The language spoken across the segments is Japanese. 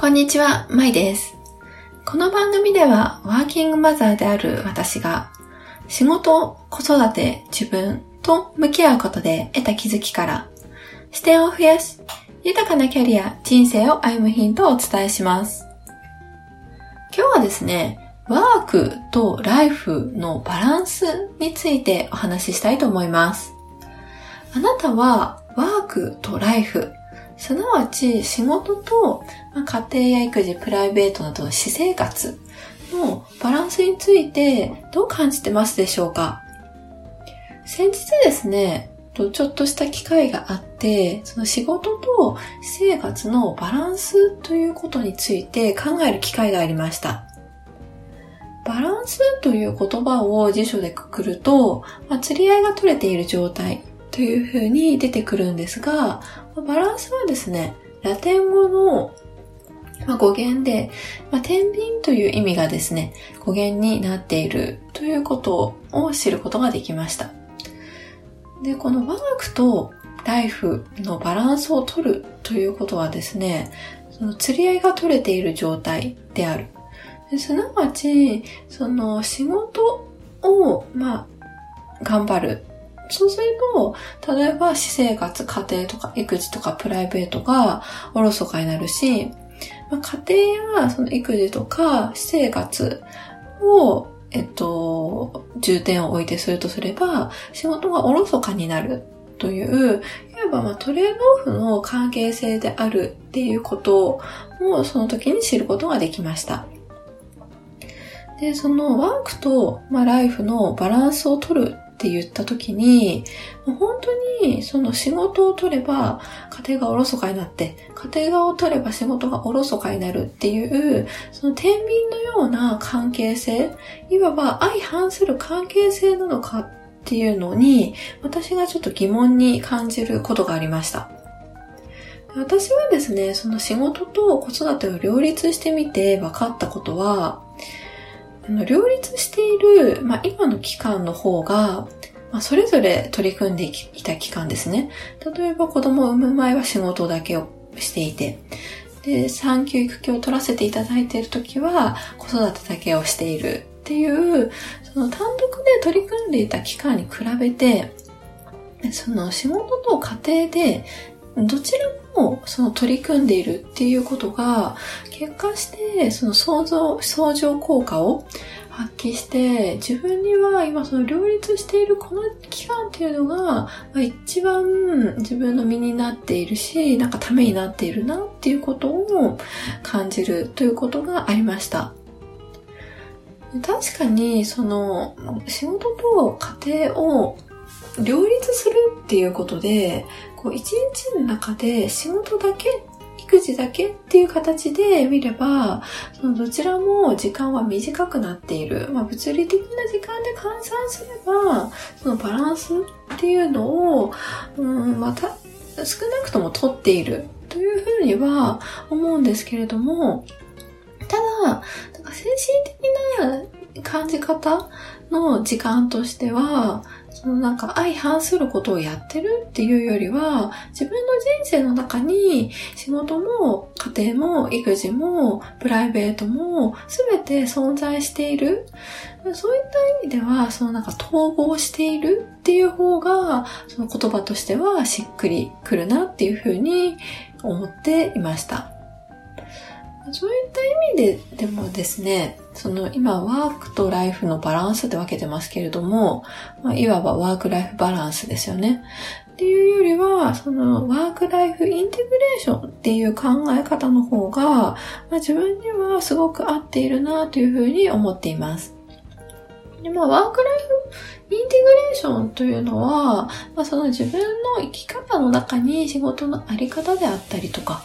こんにちは、まいです。この番組では、ワーキングマザーである私が、仕事、子育て、自分と向き合うことで得た気づきから、視点を増やし、豊かなキャリア、人生を歩むヒントをお伝えします。今日はですね、ワークとライフのバランスについてお話ししたいと思います。あなたはワークとライフすなわち仕事と、ま、家庭や育児、プライベートなどの私生活のバランスについてどう感じてますでしょうか？先日ですね、ちょっとした機会があって、その仕事と私生活のバランスということについて考える機会がありました。バランスという言葉を辞書でくくると、まあ、釣り合いが取れている状態というふうに出てくるんですが、バランスはですね、ラテン語の語源で、まあ、天秤という意味がですね、語源になっているということを知ることができました。で、このワークとライフのバランスを取るということはですね、その釣り合いが取れている状態である。すなわち、その仕事を、まあ、頑張るそうすると、例えば私生活、家庭とか育児とかプライベートがおろそかになるし、まあ、家庭やその育児とか私生活を、えっと、重点を置いてするとすれば、仕事がおろそかになるという、いわばまあトレードオフの関係性であるっていうことをその時に知ることができました。で、そのワークと、まあ、ライフのバランスを取るって言った時に、本当にその仕事を取れば家庭がおろそかになって、家庭を取れば仕事がおろそかになるっていう、その天秤のような関係性、いわば相反する関係性なのかっていうのに、私がちょっと疑問に感じることがありました。私はですね、その仕事と子育てを両立してみて分かったことは、あの両立している、まあ、今の期間の方が、まあ、それぞれ取り組んでいた期間ですね。例えば子供を産む前は仕事だけをしていて、で、産休育休を取らせていただいている時は子育てだけをしているっていう、その単独で取り組んでいた期間に比べて、その仕事と家庭でどちらもその取り組んでいるっていうことが結果してその相乗相乗効果を発揮して自分には今その両立しているこの期間っていうのが一番自分の身になっているしなんかためになっているなっていうことを感じるということがありました。確かにその仕事と家庭を両立するっていうことで、こう一日の中で仕事だけ育児だけっていう形で見れば、そのどちらも時間は短くなっている。まあ、物理的な時間で換算すれば、そのバランスっていうのを、うん、また少なくとも取っているというふうには思うんですけれども、ただ、精神的な感じ方の時間としては、そのなんか相反することをやってるっていうよりは、自分の人生の中に仕事も家庭も育児もプライベートも全て存在している。そういった意味では、そのなんか統合しているっていう方が、その言葉としてはしっくりくるなっていうふうに思っていました。そういった意味ででもですね、その今ワークとライフのバランスで分けてますけれども、まあ、いわばワークライフバランスですよね。っていうよりは、そのワークライフインテグレーションっていう考え方の方が、まあ、自分にはすごく合っているなというふうに思っています。でまあ、ワークライフインテグレーションというのは、まあ、その自分の生き方の中に仕事のあり方であったりとか、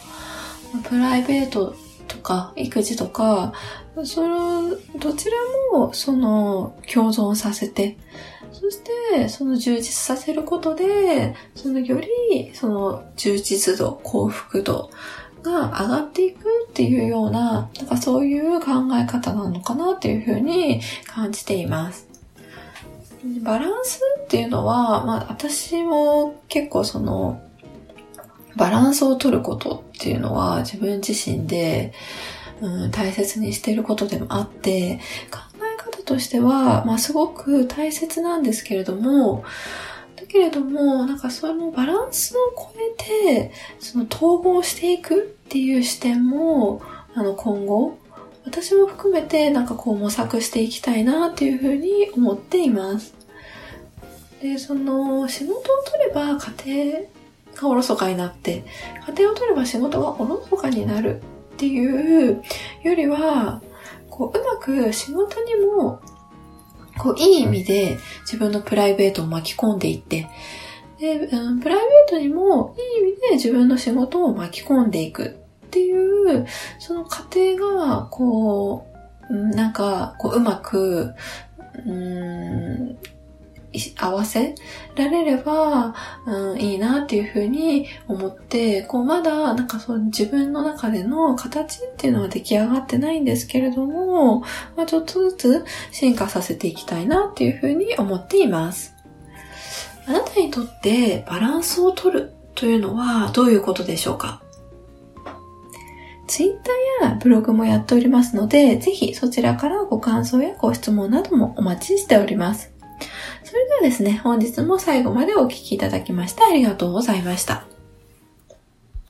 プライベートとか育児とか、その、どちらもその共存させて、そしてその充実させることで、そのよりその充実度、幸福度が上がっていくっていうような、なんかそういう考え方なのかなっていうふうに感じています。バランスっていうのは、まあ私も結構そのバランスを取ることっていうのは自分自身で、うん、大切にしていることでもあって、考え方としては、まあすごく大切なんですけれども、だけれども、なんかそのバランスを超えて、その統合していくっていう視点も、あの今後、私も含めてなんかこう模索していきたいなっていうふうに思っています。で、その仕事を取れば家庭がおろそかになって、家庭を取れば仕事がおろそかになるっていうよりは、こう、うまく仕事にも、こう、いい意味で自分のプライベートを巻き込んでいって、で、うん、プライベートにもいい意味で自分の仕事を巻き込んでいくっていう、その過程が、こう、なんか、こう、うまく、うん、合わせられれば、うん、いいなっていうふうに思って、こうまだなんかそう自分の中での形っていうのは出来上がってないんですけれども、まあ、ちょっとずつ進化させていきたいなっていうふうに思っています。あなたにとってバランスを取るというのはどういうことでしょうか？ツイッターやブログもやっておりますので、ぜひそちらからご感想やご質問などもお待ちしております。それではですね、本日も最後までお聴きいただきましてありがとうございました。